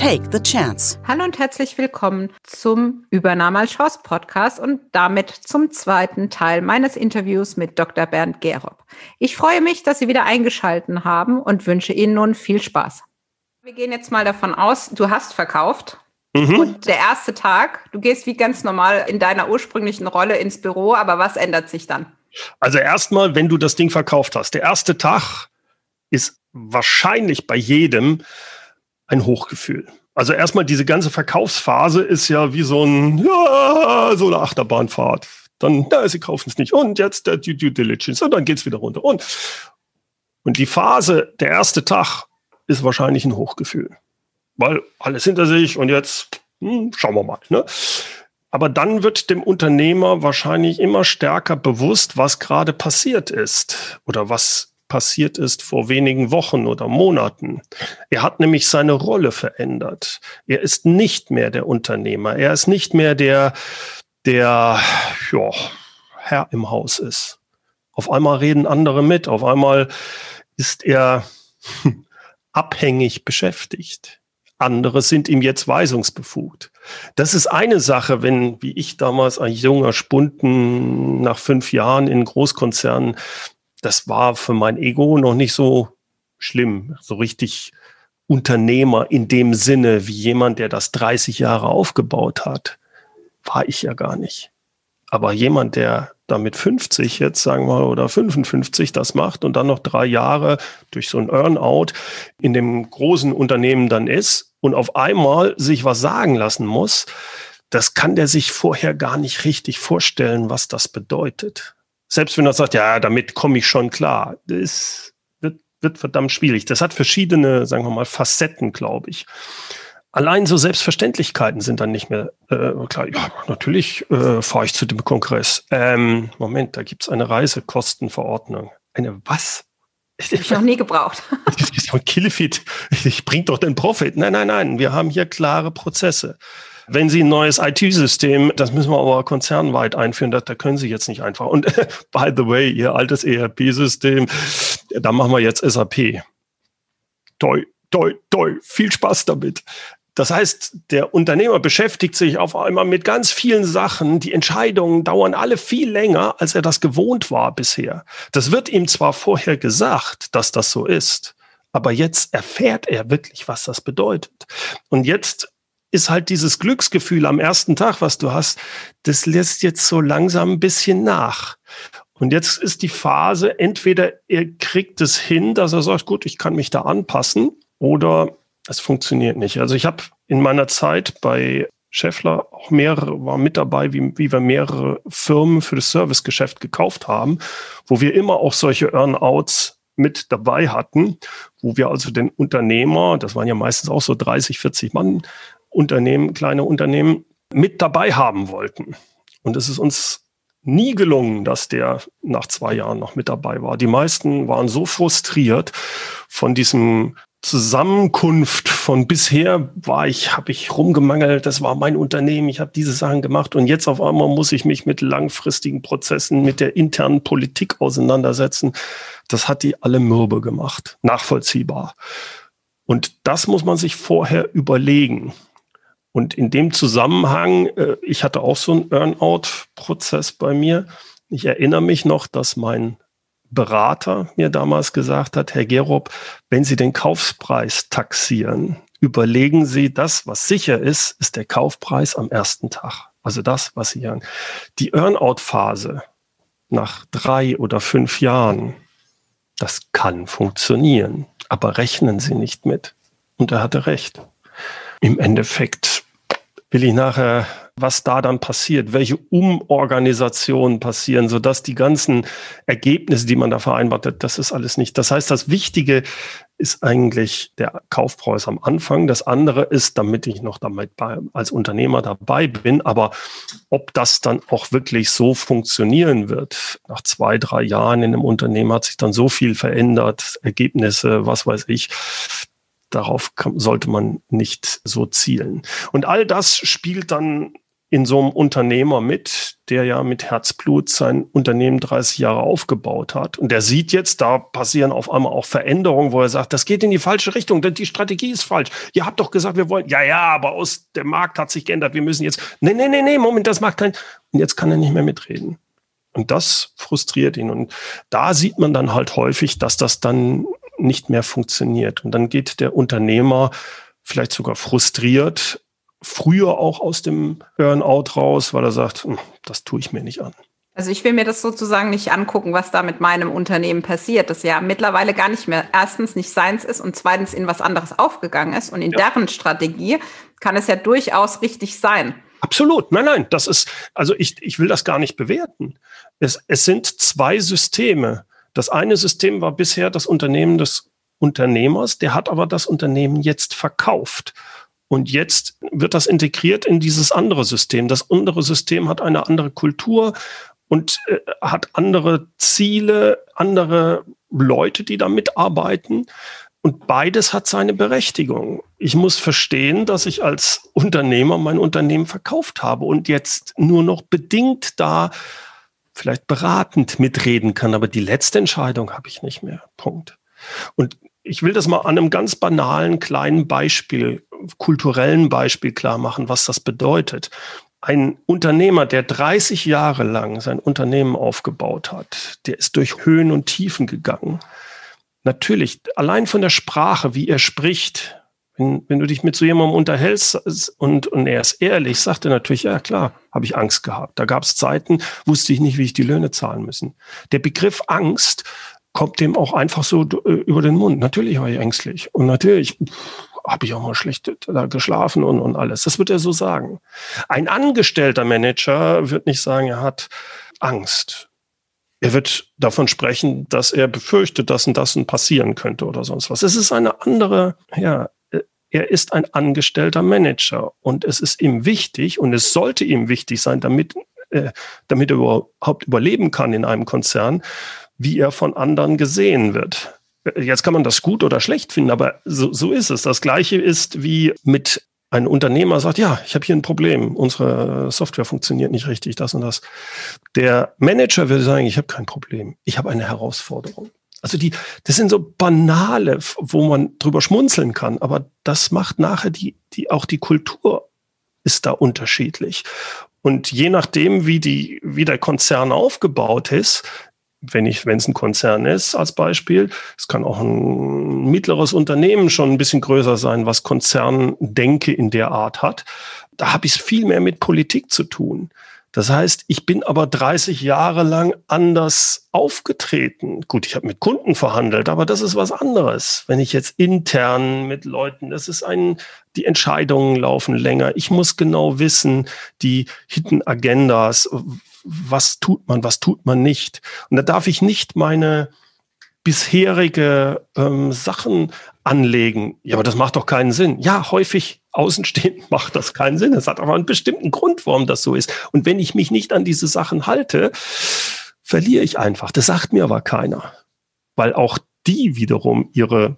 Take the Chance. Hallo und herzlich willkommen zum Übernahme als Chance Podcast und damit zum zweiten Teil meines Interviews mit Dr. Bernd Gerob. Ich freue mich, dass Sie wieder eingeschalten haben und wünsche Ihnen nun viel Spaß. Wir gehen jetzt mal davon aus, du hast verkauft. Mhm. Und der erste Tag, du gehst wie ganz normal in deiner ursprünglichen Rolle ins Büro, aber was ändert sich dann? Also erstmal, wenn du das Ding verkauft hast, der erste Tag ist wahrscheinlich bei jedem ein Hochgefühl. Also erstmal diese ganze Verkaufsphase ist ja wie so ein, ja, so eine Achterbahnfahrt. Dann, ja, sie kaufen es nicht. Und jetzt der Due, Diligence. Und dann geht es wieder runter. Und, und die Phase, der erste Tag, ist wahrscheinlich ein Hochgefühl. Weil alles hinter sich und jetzt hm, schauen wir mal. Ne? Aber dann wird dem Unternehmer wahrscheinlich immer stärker bewusst, was gerade passiert ist oder was passiert ist vor wenigen Wochen oder Monaten. Er hat nämlich seine Rolle verändert. Er ist nicht mehr der Unternehmer. Er ist nicht mehr der, der ja, Herr im Haus ist. Auf einmal reden andere mit. Auf einmal ist er abhängig beschäftigt. Andere sind ihm jetzt weisungsbefugt. Das ist eine Sache, wenn, wie ich damals ein junger Spunden nach fünf Jahren in Großkonzernen das war für mein Ego noch nicht so schlimm, so richtig Unternehmer in dem Sinne, wie jemand, der das 30 Jahre aufgebaut hat, war ich ja gar nicht. Aber jemand, der damit 50 jetzt, sagen wir oder 55 das macht und dann noch drei Jahre durch so ein Earnout in dem großen Unternehmen dann ist und auf einmal sich was sagen lassen muss, das kann der sich vorher gar nicht richtig vorstellen, was das bedeutet selbst wenn er sagt, ja, damit komme ich schon klar, das wird, wird verdammt schwierig. Das hat verschiedene, sagen wir mal, Facetten, glaube ich. Allein so Selbstverständlichkeiten sind dann nicht mehr äh, klar. Ja, natürlich äh, fahre ich zu dem Kongress. Ähm, Moment, da gibt es eine Reisekostenverordnung. Eine was? Habe ich noch nie gebraucht. Das ist ein Killefit. Ich bring doch den Profit. Nein, nein, nein. Wir haben hier klare Prozesse. Wenn Sie ein neues IT-System, das müssen wir aber konzernweit einführen, da, da können Sie jetzt nicht einfach. Und by the way, Ihr altes ERP-System, da machen wir jetzt SAP. Toi, toi, toi, viel Spaß damit. Das heißt, der Unternehmer beschäftigt sich auf einmal mit ganz vielen Sachen. Die Entscheidungen dauern alle viel länger, als er das gewohnt war bisher. Das wird ihm zwar vorher gesagt, dass das so ist, aber jetzt erfährt er wirklich, was das bedeutet. Und jetzt ist halt dieses Glücksgefühl am ersten Tag, was du hast, das lässt jetzt so langsam ein bisschen nach. Und jetzt ist die Phase, entweder er kriegt es hin, dass er sagt, gut, ich kann mich da anpassen, oder es funktioniert nicht. Also ich habe in meiner Zeit bei Scheffler auch mehrere, war mit dabei, wie, wie wir mehrere Firmen für das Servicegeschäft gekauft haben, wo wir immer auch solche Earnouts mit dabei hatten, wo wir also den Unternehmer, das waren ja meistens auch so 30, 40 Mann, Unternehmen, kleine Unternehmen mit dabei haben wollten. Und es ist uns nie gelungen, dass der nach zwei Jahren noch mit dabei war. Die meisten waren so frustriert von diesem Zusammenkunft von bisher war ich, habe ich rumgemangelt, das war mein Unternehmen, ich habe diese Sachen gemacht und jetzt auf einmal muss ich mich mit langfristigen Prozessen, mit der internen Politik auseinandersetzen. Das hat die alle mürbe gemacht, nachvollziehbar. Und das muss man sich vorher überlegen. Und in dem Zusammenhang, äh, ich hatte auch so einen Earnout-Prozess bei mir. Ich erinnere mich noch, dass mein Berater mir damals gesagt hat, Herr Gerob, wenn Sie den Kaufpreis taxieren, überlegen Sie, das, was sicher ist, ist der Kaufpreis am ersten Tag. Also das, was Sie hören. Die Earnout-Phase nach drei oder fünf Jahren, das kann funktionieren, aber rechnen Sie nicht mit. Und er hatte recht im Endeffekt will ich nachher, was da dann passiert, welche Umorganisationen passieren, sodass die ganzen Ergebnisse, die man da vereinbart hat, das ist alles nicht. Das heißt, das Wichtige ist eigentlich der Kaufpreis am Anfang. Das andere ist, damit ich noch damit bei, als Unternehmer dabei bin. Aber ob das dann auch wirklich so funktionieren wird, nach zwei, drei Jahren in einem Unternehmen hat sich dann so viel verändert, Ergebnisse, was weiß ich. Darauf kann, sollte man nicht so zielen. Und all das spielt dann in so einem Unternehmer mit, der ja mit Herzblut sein Unternehmen 30 Jahre aufgebaut hat. Und der sieht jetzt, da passieren auf einmal auch Veränderungen, wo er sagt, das geht in die falsche Richtung, denn die Strategie ist falsch. Ihr habt doch gesagt, wir wollen, ja, ja, aber aus der Markt hat sich geändert, wir müssen jetzt, nee, nee, nee, nee, Moment, das macht kein, und jetzt kann er nicht mehr mitreden. Und das frustriert ihn. Und da sieht man dann halt häufig, dass das dann nicht mehr funktioniert. Und dann geht der Unternehmer vielleicht sogar frustriert früher auch aus dem Burnout raus, weil er sagt, hm, das tue ich mir nicht an. Also ich will mir das sozusagen nicht angucken, was da mit meinem Unternehmen passiert, das ja mittlerweile gar nicht mehr erstens nicht seins ist und zweitens in was anderes aufgegangen ist. Und in ja. deren Strategie kann es ja durchaus richtig sein. Absolut. Nein, nein, das ist, also ich, ich will das gar nicht bewerten. Es, es sind zwei Systeme. Das eine System war bisher das Unternehmen des Unternehmers, der hat aber das Unternehmen jetzt verkauft. Und jetzt wird das integriert in dieses andere System. Das andere System hat eine andere Kultur und äh, hat andere Ziele, andere Leute, die da mitarbeiten. Und beides hat seine Berechtigung. Ich muss verstehen, dass ich als Unternehmer mein Unternehmen verkauft habe und jetzt nur noch bedingt da vielleicht beratend mitreden kann. Aber die letzte Entscheidung habe ich nicht mehr. Punkt. Und ich will das mal an einem ganz banalen kleinen Beispiel, kulturellen Beispiel klar machen, was das bedeutet. Ein Unternehmer, der 30 Jahre lang sein Unternehmen aufgebaut hat, der ist durch Höhen und Tiefen gegangen. Natürlich, allein von der Sprache, wie er spricht, wenn, wenn du dich mit so jemandem unterhältst und, und er ist ehrlich, sagt er natürlich, ja klar, habe ich Angst gehabt. Da gab es Zeiten, wusste ich nicht, wie ich die Löhne zahlen müssen. Der Begriff Angst kommt dem auch einfach so äh, über den Mund. Natürlich war ich ängstlich und natürlich habe ich auch mal schlecht da geschlafen und, und alles. Das wird er so sagen. Ein angestellter Manager wird nicht sagen, er hat Angst. Er wird davon sprechen, dass er befürchtet, dass und das und passieren könnte oder sonst was. Es ist eine andere, ja, er ist ein angestellter Manager und es ist ihm wichtig und es sollte ihm wichtig sein, damit, äh, damit er überhaupt überleben kann in einem Konzern, wie er von anderen gesehen wird. Jetzt kann man das gut oder schlecht finden, aber so, so ist es. Das gleiche ist wie mit einem Unternehmer sagt, ja, ich habe hier ein Problem, unsere Software funktioniert nicht richtig, das und das. Der Manager würde sagen, ich habe kein Problem, ich habe eine Herausforderung. Also die, das sind so banale, wo man drüber schmunzeln kann, aber das macht nachher die, die auch die Kultur ist da unterschiedlich. Und je nachdem, wie die, wie der Konzern aufgebaut ist, wenn ich, wenn es ein Konzern ist, als Beispiel, es kann auch ein mittleres Unternehmen schon ein bisschen größer sein, was Konzerndenke in der Art hat. Da habe ich es viel mehr mit Politik zu tun. Das heißt, ich bin aber 30 Jahre lang anders aufgetreten. Gut, ich habe mit Kunden verhandelt, aber das ist was anderes. Wenn ich jetzt intern mit Leuten, das ist ein, die Entscheidungen laufen länger. Ich muss genau wissen, die Hidden Agendas, was tut man, was tut man nicht. Und da darf ich nicht meine bisherige ähm, Sachen anlegen. Ja, aber das macht doch keinen Sinn. Ja, häufig außenstehend macht das keinen Sinn. Es hat aber einen bestimmten Grund, warum das so ist. Und wenn ich mich nicht an diese Sachen halte, verliere ich einfach. Das sagt mir aber keiner. Weil auch die wiederum ihre,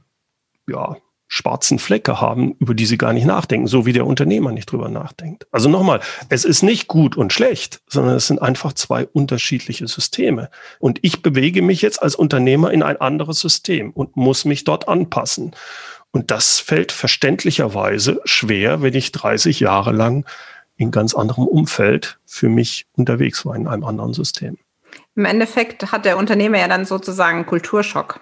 ja, schwarzen Flecke haben, über die sie gar nicht nachdenken, so wie der Unternehmer nicht drüber nachdenkt. Also nochmal, es ist nicht gut und schlecht, sondern es sind einfach zwei unterschiedliche Systeme. Und ich bewege mich jetzt als Unternehmer in ein anderes System und muss mich dort anpassen. Und das fällt verständlicherweise schwer, wenn ich 30 Jahre lang in ganz anderem Umfeld für mich unterwegs war, in einem anderen System. Im Endeffekt hat der Unternehmer ja dann sozusagen Kulturschock.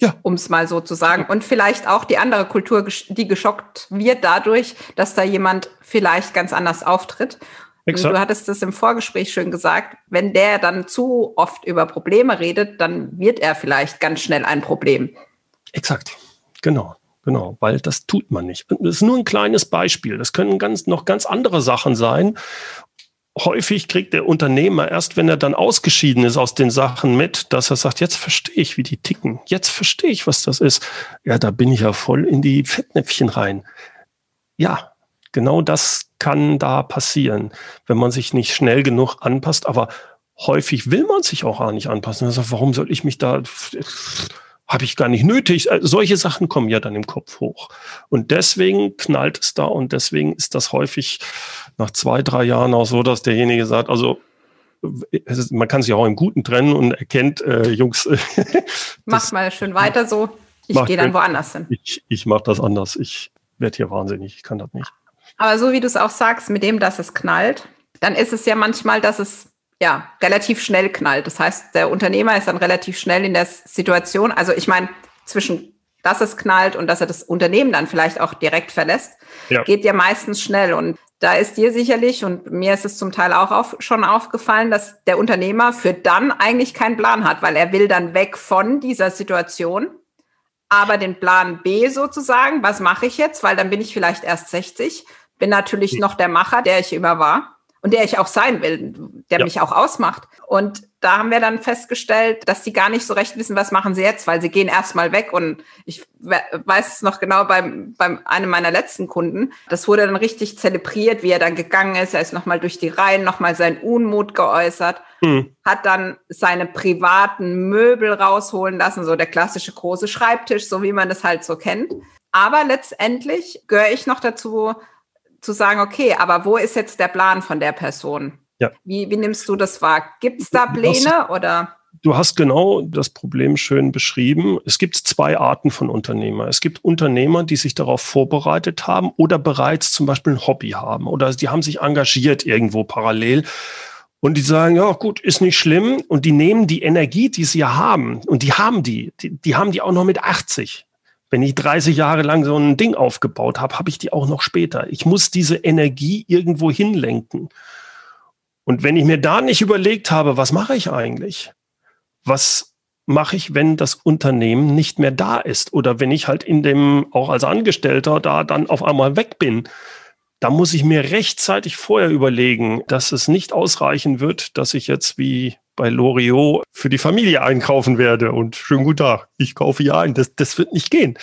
Ja. Um es mal so zu sagen. Und vielleicht auch die andere Kultur, die geschockt wird dadurch, dass da jemand vielleicht ganz anders auftritt. Du hattest es im Vorgespräch schön gesagt, wenn der dann zu oft über Probleme redet, dann wird er vielleicht ganz schnell ein Problem. Exakt, genau. Genau, weil das tut man nicht. Das ist nur ein kleines Beispiel. Das können ganz, noch ganz andere Sachen sein. Häufig kriegt der Unternehmer erst, wenn er dann ausgeschieden ist aus den Sachen mit, dass er sagt, jetzt verstehe ich, wie die ticken. Jetzt verstehe ich, was das ist. Ja, da bin ich ja voll in die Fettnäpfchen rein. Ja, genau das kann da passieren, wenn man sich nicht schnell genug anpasst. Aber häufig will man sich auch gar nicht anpassen. Also warum soll ich mich da habe ich gar nicht nötig. Also solche Sachen kommen ja dann im Kopf hoch. Und deswegen knallt es da und deswegen ist das häufig nach zwei, drei Jahren auch so, dass derjenige sagt, also ist, man kann sich auch im Guten trennen und erkennt, äh, Jungs. Mach mal schön weiter so. Ich gehe dann woanders hin. Ich, ich mache das anders. Ich werde hier wahnsinnig. Ich kann das nicht. Aber so wie du es auch sagst, mit dem, dass es knallt, dann ist es ja manchmal, dass es ja, relativ schnell knallt. Das heißt, der Unternehmer ist dann relativ schnell in der Situation. Also ich meine, zwischen dass es knallt und dass er das Unternehmen dann vielleicht auch direkt verlässt, ja. geht ja meistens schnell. Und da ist dir sicherlich, und mir ist es zum Teil auch auf, schon aufgefallen, dass der Unternehmer für dann eigentlich keinen Plan hat, weil er will dann weg von dieser Situation. Aber den Plan B sozusagen, was mache ich jetzt? Weil dann bin ich vielleicht erst 60, bin natürlich hm. noch der Macher, der ich immer war und der ich auch sein will, der ja. mich auch ausmacht. Und da haben wir dann festgestellt, dass die gar nicht so recht wissen, was machen sie jetzt, weil sie gehen erstmal weg. Und ich weiß es noch genau beim, beim einem meiner letzten Kunden. Das wurde dann richtig zelebriert, wie er dann gegangen ist. Er ist nochmal durch die Reihen, nochmal seinen Unmut geäußert, mhm. hat dann seine privaten Möbel rausholen lassen, so der klassische große Schreibtisch, so wie man das halt so kennt. Aber letztendlich gehöre ich noch dazu, zu sagen, okay, aber wo ist jetzt der Plan von der Person? Ja. Wie, wie nimmst du das wahr? Gibt es da Pläne oder? Du hast genau das Problem schön beschrieben. Es gibt zwei Arten von Unternehmer. Es gibt Unternehmer, die sich darauf vorbereitet haben oder bereits zum Beispiel ein Hobby haben oder die haben sich engagiert irgendwo parallel. Und die sagen, ja gut, ist nicht schlimm. Und die nehmen die Energie, die sie ja haben, und die haben die, die, die haben die auch noch mit 80. Wenn ich 30 Jahre lang so ein Ding aufgebaut habe, habe ich die auch noch später. Ich muss diese Energie irgendwo hinlenken. Und wenn ich mir da nicht überlegt habe, was mache ich eigentlich? Was mache ich, wenn das Unternehmen nicht mehr da ist? Oder wenn ich halt in dem, auch als Angestellter da dann auf einmal weg bin? Da muss ich mir rechtzeitig vorher überlegen, dass es nicht ausreichen wird, dass ich jetzt wie bei Loriot für die Familie einkaufen werde und schönen guten Tag, ich kaufe ja ein. Das, das wird nicht gehen.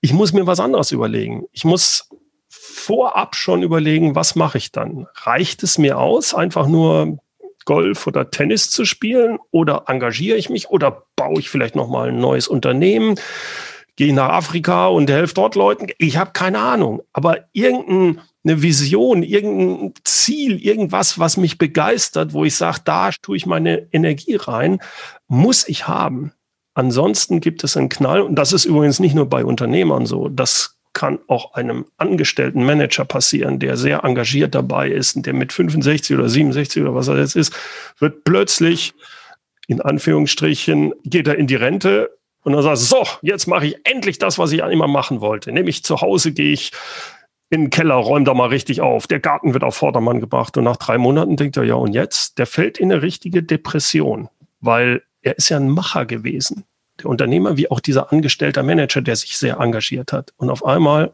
Ich muss mir was anderes überlegen. Ich muss vorab schon überlegen, was mache ich dann? Reicht es mir aus, einfach nur Golf oder Tennis zu spielen oder engagiere ich mich oder baue ich vielleicht noch mal ein neues Unternehmen? Gehe ich nach Afrika und helfe dort Leuten? Ich habe keine Ahnung, aber irgendein eine Vision, irgendein Ziel, irgendwas, was mich begeistert, wo ich sage, da tue ich meine Energie rein, muss ich haben. Ansonsten gibt es einen Knall. Und das ist übrigens nicht nur bei Unternehmern so. Das kann auch einem angestellten Manager passieren, der sehr engagiert dabei ist und der mit 65 oder 67 oder was er jetzt ist, wird plötzlich in Anführungsstrichen geht er in die Rente und dann sagt, so, jetzt mache ich endlich das, was ich immer machen wollte. Nämlich zu Hause gehe ich in den Keller, räum da mal richtig auf. Der Garten wird auf Vordermann gebracht. Und nach drei Monaten denkt er, ja, und jetzt? Der fällt in eine richtige Depression, weil er ist ja ein Macher gewesen. Der Unternehmer, wie auch dieser angestellte Manager, der sich sehr engagiert hat. Und auf einmal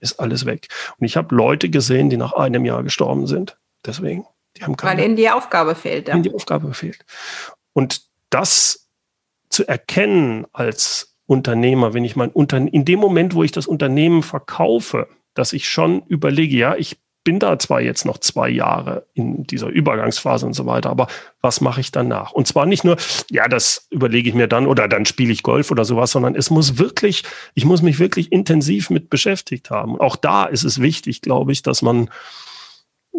ist alles weg. Und ich habe Leute gesehen, die nach einem Jahr gestorben sind. Deswegen. Die haben keine, weil ihnen die Aufgabe fehlt. Ja. Ihnen die Aufgabe fehlt. Und das zu erkennen als Unternehmer, wenn ich mein Unternehmen, in dem Moment, wo ich das Unternehmen verkaufe, dass ich schon überlege, ja, ich bin da zwar jetzt noch zwei Jahre in dieser Übergangsphase und so weiter, aber was mache ich danach? Und zwar nicht nur, ja, das überlege ich mir dann oder dann spiele ich Golf oder sowas, sondern es muss wirklich, ich muss mich wirklich intensiv mit beschäftigt haben. Auch da ist es wichtig, glaube ich, dass man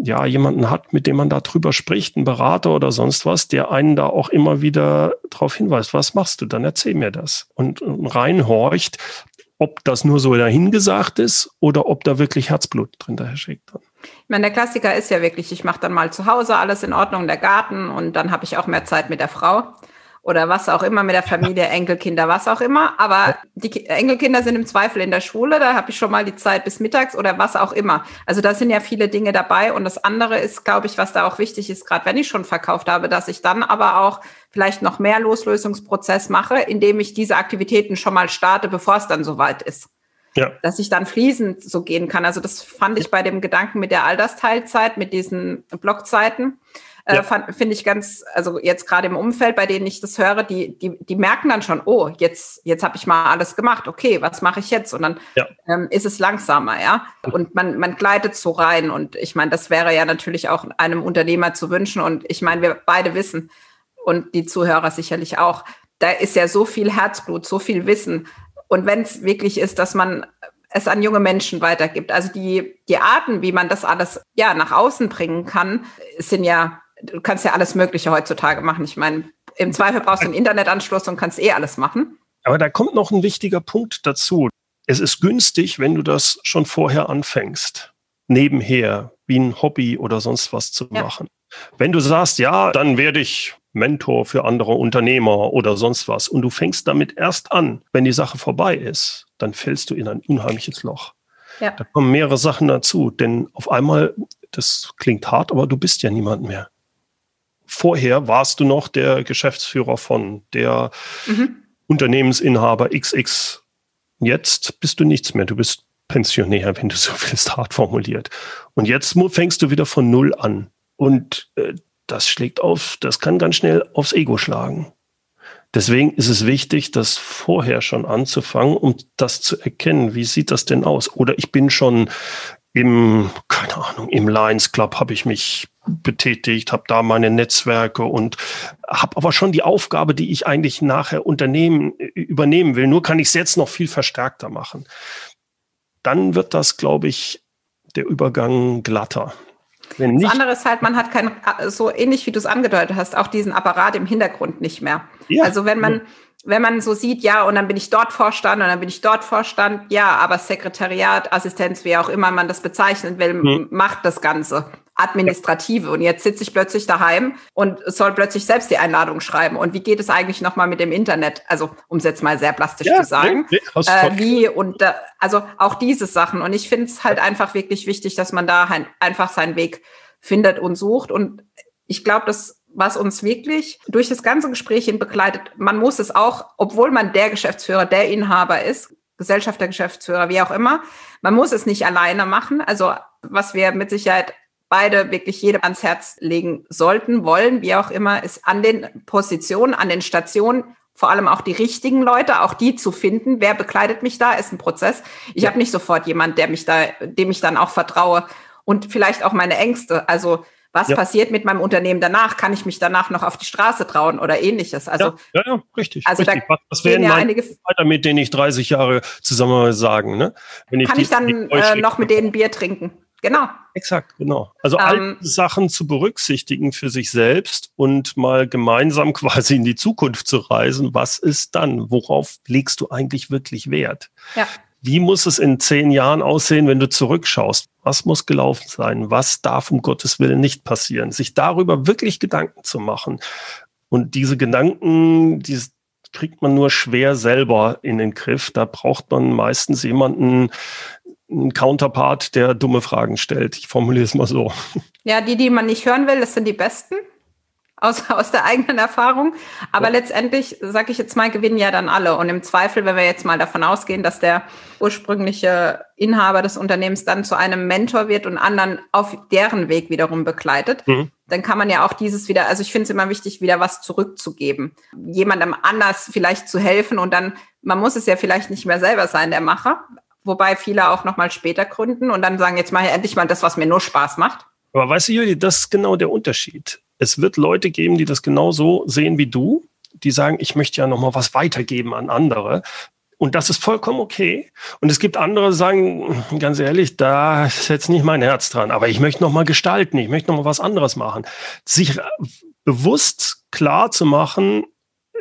ja jemanden hat, mit dem man darüber spricht, einen Berater oder sonst was, der einen da auch immer wieder darauf hinweist, was machst du, dann erzähl mir das und reinhorcht, ob das nur so dahingesagt ist oder ob da wirklich Herzblut drin daher steckt. Ich meine, der Klassiker ist ja wirklich, ich mache dann mal zu Hause alles in Ordnung, der Garten und dann habe ich auch mehr Zeit mit der Frau oder was auch immer mit der Familie, Enkelkinder, was auch immer. Aber die Enkelkinder sind im Zweifel in der Schule, da habe ich schon mal die Zeit bis mittags oder was auch immer. Also da sind ja viele Dinge dabei. Und das andere ist, glaube ich, was da auch wichtig ist, gerade wenn ich schon verkauft habe, dass ich dann aber auch vielleicht noch mehr Loslösungsprozess mache, indem ich diese Aktivitäten schon mal starte, bevor es dann soweit ist. ja. dass ich dann fließend so gehen kann. Also das fand ich bei dem Gedanken mit der Altersteilzeit, mit diesen Blockzeiten, äh, ja. finde ich ganz, also jetzt gerade im Umfeld, bei denen ich das höre, die, die, die merken dann schon, oh, jetzt, jetzt habe ich mal alles gemacht, okay, was mache ich jetzt? Und dann ja. ähm, ist es langsamer, ja. Und man, man gleitet so rein. Und ich meine, das wäre ja natürlich auch einem Unternehmer zu wünschen. Und ich meine, wir beide wissen und die Zuhörer sicherlich auch, da ist ja so viel Herzblut, so viel Wissen. Und wenn es wirklich ist, dass man es an junge Menschen weitergibt. Also die, die Arten, wie man das alles ja nach außen bringen kann, sind ja du kannst ja alles Mögliche heutzutage machen. Ich meine, im Zweifel brauchst du einen Internetanschluss und kannst eh alles machen. Aber da kommt noch ein wichtiger Punkt dazu. Es ist günstig, wenn du das schon vorher anfängst, nebenher, wie ein Hobby oder sonst was zu ja. machen. Wenn du sagst, ja, dann werde ich Mentor für andere Unternehmer oder sonst was und du fängst damit erst an, wenn die Sache vorbei ist, dann fällst du in ein unheimliches Loch. Ja. Da kommen mehrere Sachen dazu, denn auf einmal, das klingt hart, aber du bist ja niemand mehr vorher warst du noch der Geschäftsführer von der mhm. Unternehmensinhaber XX. Jetzt bist du nichts mehr. Du bist Pensionär, wenn du so willst, hart formuliert. Und jetzt fängst du wieder von Null an. Und äh, das schlägt auf, das kann ganz schnell aufs Ego schlagen. Deswegen ist es wichtig, das vorher schon anzufangen, um das zu erkennen. Wie sieht das denn aus? Oder ich bin schon im, keine Ahnung, im Lions Club habe ich mich betätigt, habe da meine Netzwerke und habe aber schon die Aufgabe, die ich eigentlich nachher Unternehmen übernehmen will. Nur kann ich es jetzt noch viel verstärkter machen. Dann wird das, glaube ich, der Übergang glatter. Wenn das andere ist halt, man hat kein, so ähnlich wie du es angedeutet hast, auch diesen Apparat im Hintergrund nicht mehr. Ja. Also wenn man, wenn man so sieht, ja, und dann bin ich dort Vorstand und dann bin ich dort Vorstand, ja, aber Sekretariat, Assistenz, wie auch immer man das bezeichnen will, mhm. macht das Ganze. Administrative. Und jetzt sitze ich plötzlich daheim und soll plötzlich selbst die Einladung schreiben. Und wie geht es eigentlich nochmal mit dem Internet? Also, um es jetzt mal sehr plastisch ja, zu sagen. Nee, nee, äh, wie und äh, also auch diese Sachen. Und ich finde es halt einfach wirklich wichtig, dass man da ein, einfach seinen Weg findet und sucht. Und ich glaube, das was uns wirklich durch das ganze Gespräch hin begleitet. Man muss es auch, obwohl man der Geschäftsführer, der Inhaber ist, Gesellschafter, Geschäftsführer, wie auch immer, man muss es nicht alleine machen. Also was wir mit Sicherheit beide wirklich jedem ans Herz legen sollten, wollen, wie auch immer, ist an den Positionen, an den Stationen vor allem auch die richtigen Leute, auch die zu finden. Wer bekleidet mich da, ist ein Prozess. Ich ja. habe nicht sofort jemand, der mich da, dem ich dann auch vertraue und vielleicht auch meine Ängste. Also was ja. passiert mit meinem Unternehmen danach? Kann ich mich danach noch auf die Straße trauen oder ähnliches? Also, ja, ja, ja richtig. Also richtig. Da was werden ja einige weiter, mit denen ich 30 Jahre zusammen sagen? Ne? Wenn ich kann die, ich dann äh, noch mit denen Bier trinken? Genau. Exakt, genau. Also ähm, all Sachen zu berücksichtigen für sich selbst und mal gemeinsam quasi in die Zukunft zu reisen. Was ist dann? Worauf legst du eigentlich wirklich Wert? Ja. Wie muss es in zehn Jahren aussehen, wenn du zurückschaust? Was muss gelaufen sein? Was darf um Gottes Willen nicht passieren? Sich darüber wirklich Gedanken zu machen. Und diese Gedanken, die kriegt man nur schwer selber in den Griff. Da braucht man meistens jemanden, ein Counterpart, der dumme Fragen stellt. Ich formuliere es mal so. Ja, die, die man nicht hören will, das sind die besten aus, aus der eigenen Erfahrung. Aber ja. letztendlich, sage ich jetzt mal, gewinnen ja dann alle. Und im Zweifel, wenn wir jetzt mal davon ausgehen, dass der ursprüngliche Inhaber des Unternehmens dann zu einem Mentor wird und anderen auf deren Weg wiederum begleitet, mhm. dann kann man ja auch dieses wieder, also ich finde es immer wichtig, wieder was zurückzugeben. Jemandem anders vielleicht zu helfen und dann, man muss es ja vielleicht nicht mehr selber sein, der Macher, wobei viele auch noch mal später gründen und dann sagen, jetzt mache ich endlich mal das, was mir nur Spaß macht. Aber weißt du, Juli, das ist genau der Unterschied. Es wird Leute geben, die das genauso sehen wie du, die sagen, ich möchte ja noch mal was weitergeben an andere. Und das ist vollkommen okay. Und es gibt andere, die sagen, ganz ehrlich, da ist jetzt nicht mein Herz dran, aber ich möchte noch mal gestalten, ich möchte noch mal was anderes machen. Sich bewusst klar zu machen,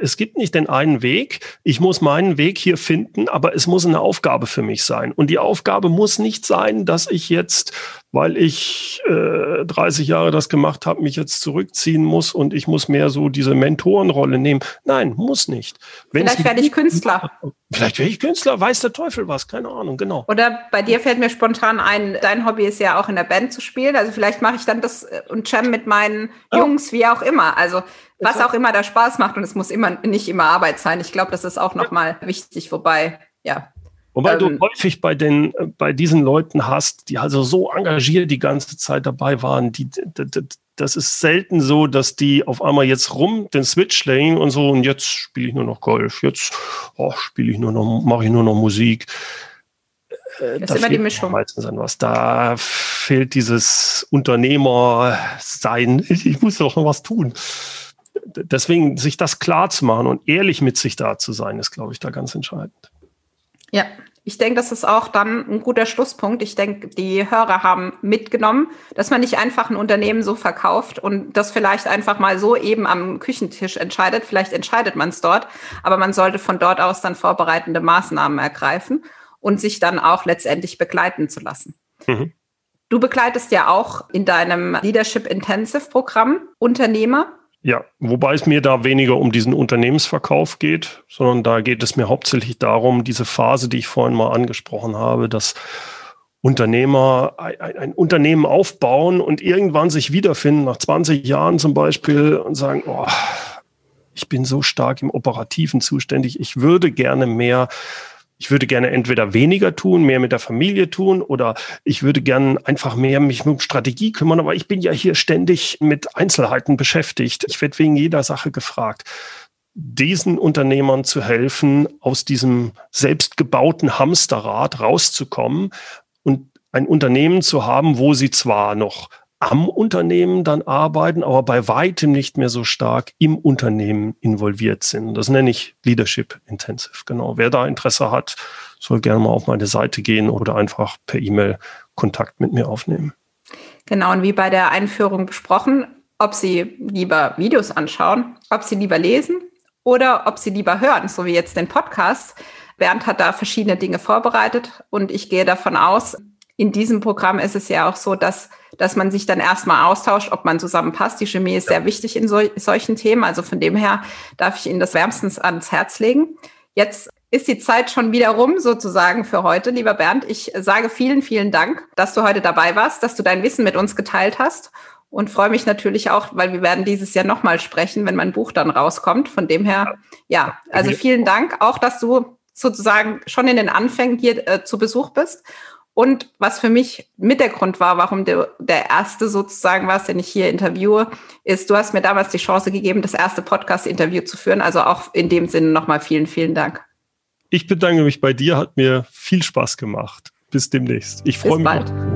es gibt nicht den einen Weg. Ich muss meinen Weg hier finden, aber es muss eine Aufgabe für mich sein. Und die Aufgabe muss nicht sein, dass ich jetzt, weil ich äh, 30 Jahre das gemacht habe, mich jetzt zurückziehen muss und ich muss mehr so diese Mentorenrolle nehmen. Nein, muss nicht. Wenn's Vielleicht werde ich Künstler. Vielleicht werde ich Künstler, weiß der Teufel was, keine Ahnung, genau. Oder bei dir fällt mir spontan ein, dein Hobby ist ja auch in der Band zu spielen. Also vielleicht mache ich dann das äh, und jam mit meinen ja. Jungs, wie auch immer. Also was auch immer da Spaß macht und es muss immer nicht immer Arbeit sein. Ich glaube, das ist auch nochmal wichtig, wobei, ja. Wobei ähm, du häufig bei den, bei diesen Leuten hast, die also so engagiert die ganze Zeit dabei waren, die, das ist selten so, dass die auf einmal jetzt rum den Switch legen und so und jetzt spiele ich nur noch Golf, jetzt oh, spiele ich nur noch, mache ich nur noch Musik. Äh, das ist immer die Mischung. Meistens an was. Da fehlt dieses Unternehmer-Sein. Ich muss doch noch was tun. Deswegen, sich das klar zu machen und ehrlich mit sich da zu sein, ist, glaube ich, da ganz entscheidend. Ja, ich denke, das ist auch dann ein guter Schlusspunkt. Ich denke, die Hörer haben mitgenommen, dass man nicht einfach ein Unternehmen so verkauft und das vielleicht einfach mal so eben am Küchentisch entscheidet. Vielleicht entscheidet man es dort, aber man sollte von dort aus dann vorbereitende Maßnahmen ergreifen und sich dann auch letztendlich begleiten zu lassen. Mhm. Du begleitest ja auch in deinem Leadership Intensive Programm Unternehmer. Ja, wobei es mir da weniger um diesen Unternehmensverkauf geht, sondern da geht es mir hauptsächlich darum, diese Phase, die ich vorhin mal angesprochen habe, dass Unternehmer ein, ein, Unternehmen aufbauen und irgendwann sich wiederfinden, nach 20 Jahren zum Beispiel, und sagen, oh, ich bin so stark im Operativen zuständig, ich würde gerne mehr ich würde gerne entweder weniger tun, mehr mit der Familie tun oder ich würde gerne einfach mehr mich um Strategie kümmern, aber ich bin ja hier ständig mit Einzelheiten beschäftigt. Ich werde wegen jeder Sache gefragt. Diesen Unternehmern zu helfen, aus diesem selbstgebauten Hamsterrad rauszukommen und ein Unternehmen zu haben, wo sie zwar noch am Unternehmen dann arbeiten, aber bei weitem nicht mehr so stark im Unternehmen involviert sind. Das nenne ich Leadership Intensive. Genau. Wer da Interesse hat, soll gerne mal auf meine Seite gehen oder einfach per E-Mail Kontakt mit mir aufnehmen. Genau. Und wie bei der Einführung besprochen, ob Sie lieber Videos anschauen, ob Sie lieber lesen oder ob Sie lieber hören, so wie jetzt den Podcast. Bernd hat da verschiedene Dinge vorbereitet und ich gehe davon aus, in diesem Programm ist es ja auch so, dass, dass man sich dann erstmal austauscht, ob man zusammenpasst. Die Chemie ist sehr wichtig in so, solchen Themen. Also von dem her darf ich Ihnen das wärmstens ans Herz legen. Jetzt ist die Zeit schon wieder rum, sozusagen für heute, lieber Bernd. Ich sage vielen, vielen Dank, dass du heute dabei warst, dass du dein Wissen mit uns geteilt hast und freue mich natürlich auch, weil wir werden dieses Jahr nochmal sprechen, wenn mein Buch dann rauskommt. Von dem her, ja, also vielen Dank auch, dass du sozusagen schon in den Anfängen hier äh, zu Besuch bist. Und was für mich mit der Grund war, warum du der erste sozusagen warst, den ich hier interviewe, ist, du hast mir damals die Chance gegeben, das erste Podcast-Interview zu führen. Also auch in dem Sinne nochmal vielen, vielen Dank. Ich bedanke mich bei dir, hat mir viel Spaß gemacht. Bis demnächst. Ich freue mich. Bald.